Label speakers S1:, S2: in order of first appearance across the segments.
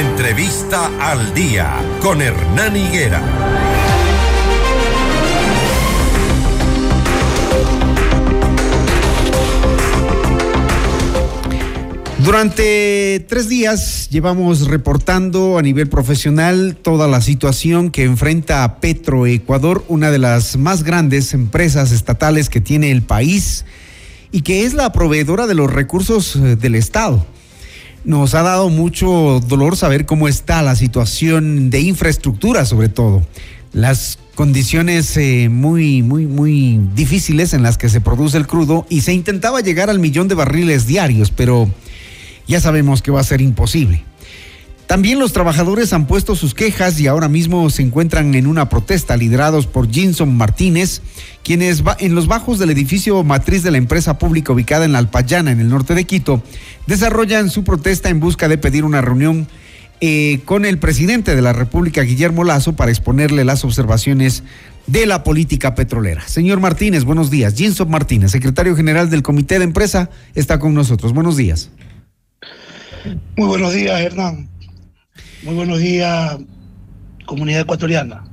S1: Entrevista al día con Hernán Higuera.
S2: Durante tres días llevamos reportando a nivel profesional toda la situación que enfrenta Petroecuador, una de las más grandes empresas estatales que tiene el país y que es la proveedora de los recursos eh, del Estado. Nos ha dado mucho dolor saber cómo está la situación de infraestructura, sobre todo. Las condiciones eh, muy, muy, muy difíciles en las que se produce el crudo y se intentaba llegar al millón de barriles diarios, pero ya sabemos que va a ser imposible. También los trabajadores han puesto sus quejas y ahora mismo se encuentran en una protesta liderados por Jinson Martínez, quienes en los bajos del edificio matriz de la empresa pública ubicada en la Alpayana, en el norte de Quito, desarrollan su protesta en busca de pedir una reunión eh, con el presidente de la República, Guillermo Lazo, para exponerle las observaciones de la política petrolera. Señor Martínez, buenos días. Jinson Martínez, secretario general del Comité de Empresa, está con nosotros. Buenos días.
S3: Muy buenos días, Hernán. Muy buenos días, comunidad ecuatoriana.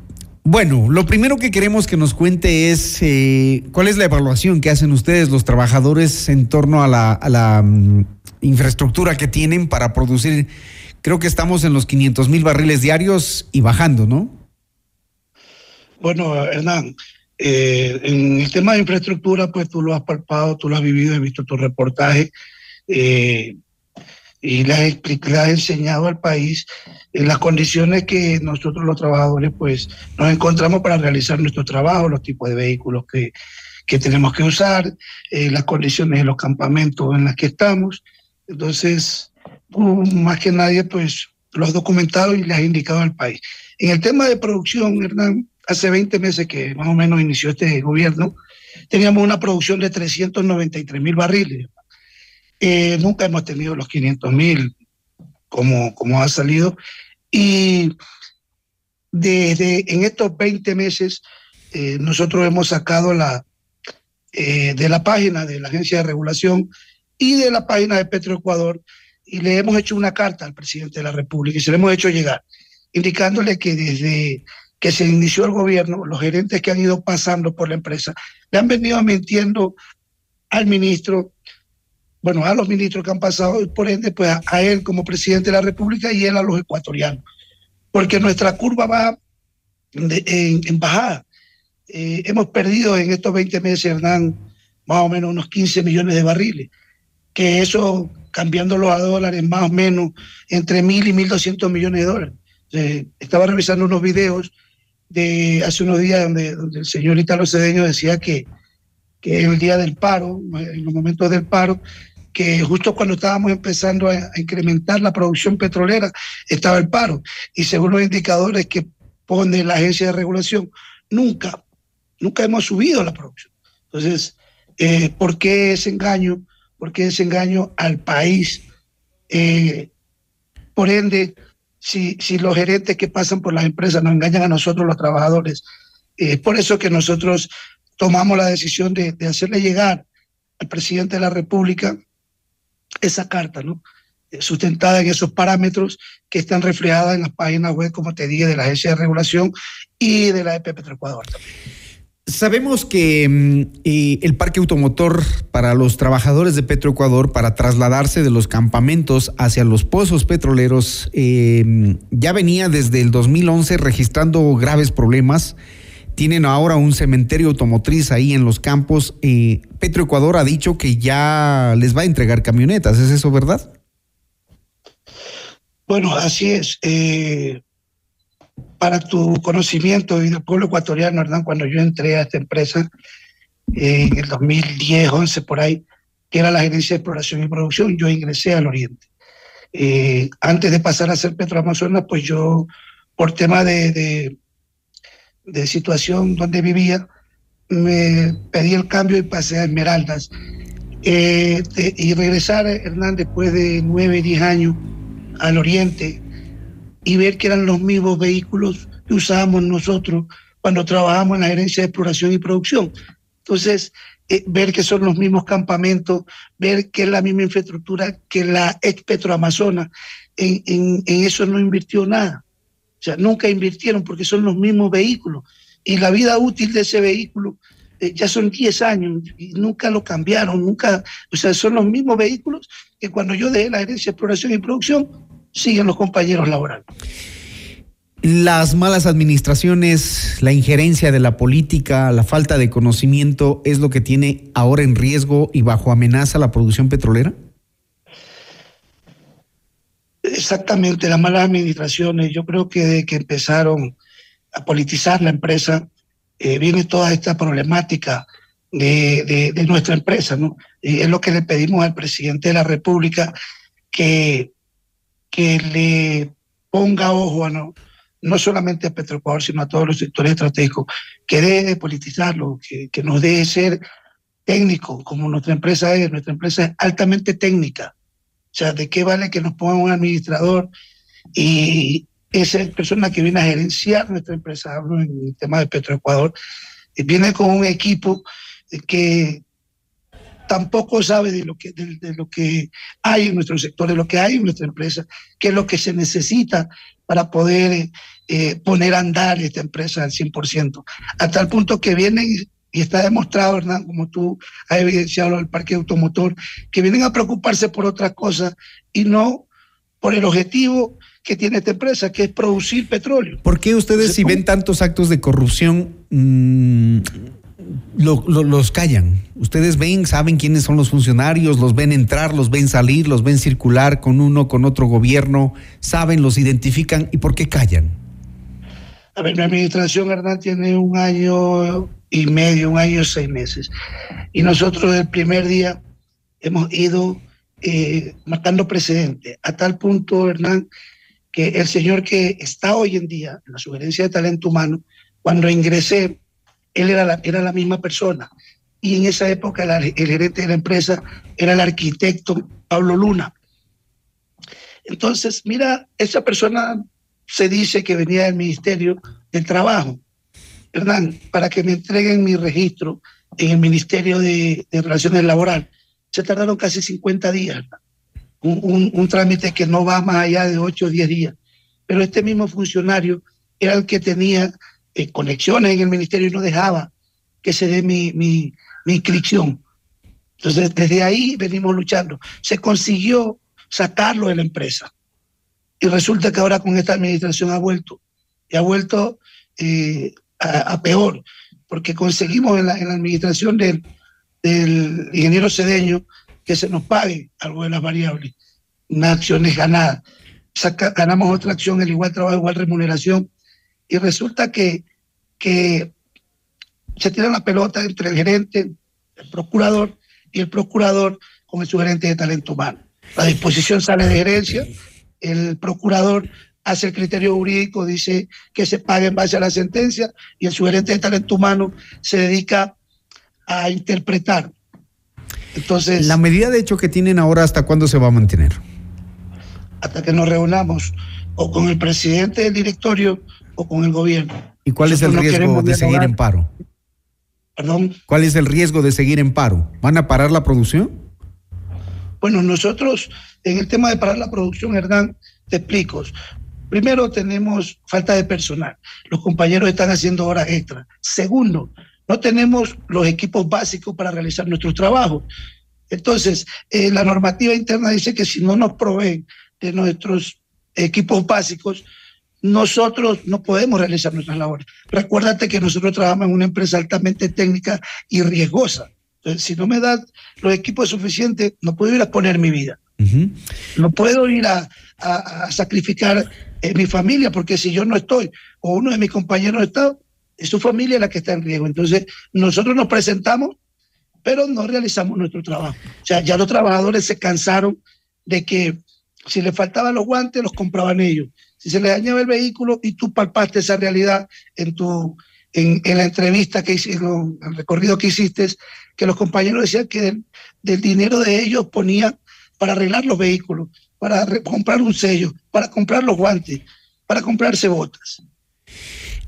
S2: Bueno, lo primero que queremos que nos cuente es eh, cuál es la evaluación que hacen ustedes, los trabajadores, en torno a la, mm, infraestructura que tienen para producir. Creo que estamos en los 500 mil barriles diarios y bajando, ¿no?
S3: Bueno, Hernán, eh, en el tema de infraestructura, pues tú lo has palpado, tú lo has vivido, he visto tu reportaje. Eh, y le ha, enseñado al país en las condiciones que nosotros los trabajadores pues nos encontramos para realizar nuestro trabajo, los tipos de vehículos que, que tenemos que usar, eh, las condiciones de los campamentos en las que estamos. Entonces, más que nadie pues lo has documentado y le has indicado al país. En el tema de producción, Hernán, hace 20 meses que más o menos inició este gobierno, teníamos una producción de 393 mil barriles. Eh, nunca hemos tenido los 500 mil como, como ha salido. Y desde en estos 20 meses eh, nosotros hemos sacado la, eh, de la página de la Agencia de Regulación y de la página de Petroecuador y le hemos hecho una carta al presidente de la República y se le hemos hecho llegar, indicándole que desde que se inició el gobierno, los gerentes que han ido pasando por la empresa le han venido mintiendo al ministro bueno, a los ministros que han pasado por ende, pues a, él como presidente de la República y él a los ecuatorianos. Porque nuestra curva va en, bajada. Eh, hemos perdido en estos 20 meses, Hernán, más o menos unos 15 millones de barriles, que eso, cambiándolo a dólares, más o menos entre mil y mil doscientos millones de dólares. estaba revisando unos videos de hace unos días donde, donde el señor Italo Cedeño decía que, que el día del paro, en los momentos del paro, que justo cuando estábamos empezando a, incrementar la producción petrolera, estaba el paro. Y según los indicadores que pone la agencia de regulación, nunca, nunca hemos subido la producción. Entonces, eh, ¿por qué ese engaño? ¿Por qué ese engaño al país? Eh, por ende, si, si los gerentes que pasan por las empresas nos engañan a nosotros, los trabajadores, es eh, por eso que nosotros tomamos la decisión de, de hacerle llegar al presidente de la República esa carta, ¿no? Eh, sustentada en esos parámetros que están reflejadas en las páginas web, como te dije, de la Agencia de Regulación y de la EP Petroecuador.
S2: Sabemos que mm, el parque automotor para los trabajadores de Petroecuador para trasladarse de los campamentos hacia los pozos petroleros em, ya venía desde el 2011 registrando graves problemas tienen ahora un cementerio automotriz ahí en los campos. Eh, Petroecuador ha dicho que ya les va a entregar camionetas, ¿es eso verdad?
S3: Bueno, así es. Eh, para tu conocimiento y del pueblo ecuatoriano, ¿verdad? cuando yo entré a esta empresa en el 2010, 11 por ahí, que era la gerencia de exploración y producción, yo ingresé al Oriente. Eh, antes de pasar a ser Petroamazonas, pues yo, por tema de situación donde vivía, me pedí el cambio y pasé a Esmeraldas. Eh, y regresar, Hernán, después de nueve, diez años al oriente y ver que eran los mismos vehículos que usábamos nosotros cuando trabajamos en la gerencia de exploración y producción. Entonces, eh, ver que son los mismos campamentos, ver que es la misma infraestructura que la ex Petroamazona, en, en, en eso no invirtió nada. O sea, nunca invirtieron porque son los mismos vehículos. Y la vida útil de ese vehículo eh, ya son 10 años y nunca lo cambiaron, nunca, o sea, son los mismos vehículos que cuando yo dejé la gerencia de exploración y producción, siguen los compañeros laborales.
S2: Las malas administraciones, la injerencia de la política, la falta de conocimiento es lo que tiene ahora en riesgo y bajo amenaza la producción petrolera?
S3: Exactamente, las malas administraciones. Yo creo que desde que empezaron a politizar la empresa, eh, viene toda esta problemática de, de, nuestra empresa, ¿no? Y es lo que le pedimos al presidente de la República que, que le ponga ojo a no, no solamente a Petroecuador, sino a todos los sectores estratégicos, que deje de politizarlo, que, que nos deje ser técnico, como nuestra empresa es. Nuestra empresa es altamente técnica. O sea, ¿de qué vale que nos ponga un administrador y esa persona que viene a gerenciar nuestra empresa, hablo en el tema de Petroecuador, viene con un equipo que tampoco sabe de lo que, de, lo que hay en nuestro sector, de lo que hay en nuestra empresa, qué es lo que se necesita para poder eh, poner a andar esta empresa al 100%, a tal punto que vienen, y está demostrado, Hernán, como tú has evidenciado el parque automotor, que vienen a preocuparse por otras cosas y no por el objetivo que tiene esta empresa, que es producir petróleo.
S2: ¿Por qué ustedes, si ven tantos actos de corrupción, mmm, lo, lo, los callan? Ustedes ven, saben quiénes son los funcionarios, los ven entrar, los ven salir, los ven circular con uno, con otro gobierno, saben, los identifican, ¿y por qué callan?
S3: A ver, mi administración, Hernán, tiene un año y medio, un año seis meses. Y nosotros el primer día hemos ido eh, marcando precedente, a tal punto, Hernán, que el señor que está hoy en día en la sugerencia de talento humano, cuando ingresé, él era la, era la misma persona. Y en esa época la, el gerente de la empresa era el arquitecto Pablo Luna. Entonces, mira, esa persona se dice que venía del Ministerio del Trabajo. Hernán, para que me entreguen mi registro en el Ministerio de, Relaciones Laborales, se tardaron casi 50 días. Un, un, trámite que no va más allá de 8 o 10 días. Pero este mismo funcionario era el que tenía eh, conexiones en el ministerio y no dejaba que se dé mi, mi, mi inscripción. Entonces, desde ahí venimos luchando. Se consiguió sacarlo de la empresa. Y resulta que ahora con esta administración ha vuelto. Y ha vuelto eh, a, peor, porque conseguimos en la, en la administración del, ingeniero Cedeño que se nos pague algo de las variables, unas acciones ganadas. Saca, ganamos otra acción, el igual trabajo, igual remuneración. Y resulta que, que se tira la pelota entre el gerente, el procurador y el procurador con el sugerente de talento humano. La disposición sale de gerencia, el procurador hace el criterio jurídico, dice que se pague en base a la sentencia y el sugerente de talento humano se dedica a interpretar. Entonces,
S2: la medida de hecho que tienen ahora, ¿hasta cuándo se va a mantener?
S3: Hasta que nos reunamos o con el presidente del directorio o con el gobierno.
S2: ¿Y cuál Nosotros es el riesgo no de seguir en paro?
S3: Perdón.
S2: ¿Cuál es el riesgo de seguir en paro? ¿Van a parar la producción?
S3: Bueno, nosotros en el tema de parar la producción, Hernán, te explico. Primero, tenemos falta de personal. Los compañeros están haciendo horas extras. Segundo, no tenemos los equipos básicos para realizar nuestros trabajos. Entonces, eh, la normativa interna dice que si no nos proveen de nuestros equipos básicos, nosotros no podemos realizar nuestras labores. Recuérdate que nosotros trabajamos en una empresa altamente técnica y riesgosa. Entonces, si no me das los equipos suficientes, no puedo ir a poner mi vida. Uh -huh. No puedo ir a, a, a sacrificar eh, mi familia, porque si yo no estoy o uno de mis compañeros está, es su familia la que está en riesgo. Entonces, nosotros nos presentamos, pero no realizamos nuestro trabajo. O sea, ya los trabajadores se cansaron de que si les faltaban los guantes, los compraban ellos. Si se les dañaba el vehículo y tú palpaste esa realidad en tu en, en la entrevista que hicieron, el recorrido que hiciste, que los compañeros decían que del, del dinero de ellos ponían para arreglar los vehículos, para comprar un sello, para comprar los guantes, para comprarse botas.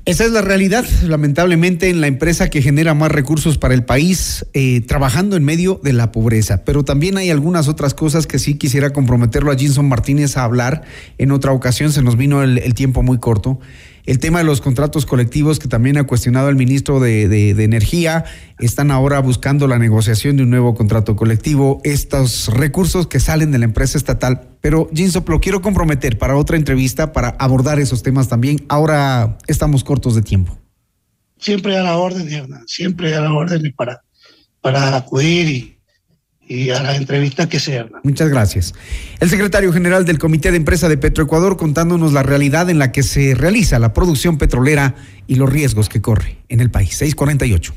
S2: Esa es la realidad, lamentablemente, en la empresa que genera más recursos para el país, eh, trabajando en medio de la pobreza. Pero también hay algunas otras cosas que sí quisiera comprometerlo a Jinson Martínez a hablar. En otra ocasión se nos vino el tiempo muy corto el tema de los contratos colectivos que también ha cuestionado el ministro de, Energía. Están ahora buscando la negociación de un nuevo contrato colectivo, estos recursos que salen de la empresa estatal. Pero, Jinsop, lo quiero comprometer para otra entrevista para abordar esos temas también. Ahora estamos cortos de tiempo.
S3: Siempre a la orden, Hernán, siempre a la orden para, para acudir y y a la entrevista que sea.
S2: Muchas gracias. El secretario general del Comité de Empresa de Petroecuador contándonos la realidad en la que se realiza la producción petrolera y los riesgos que corre en el país. 648.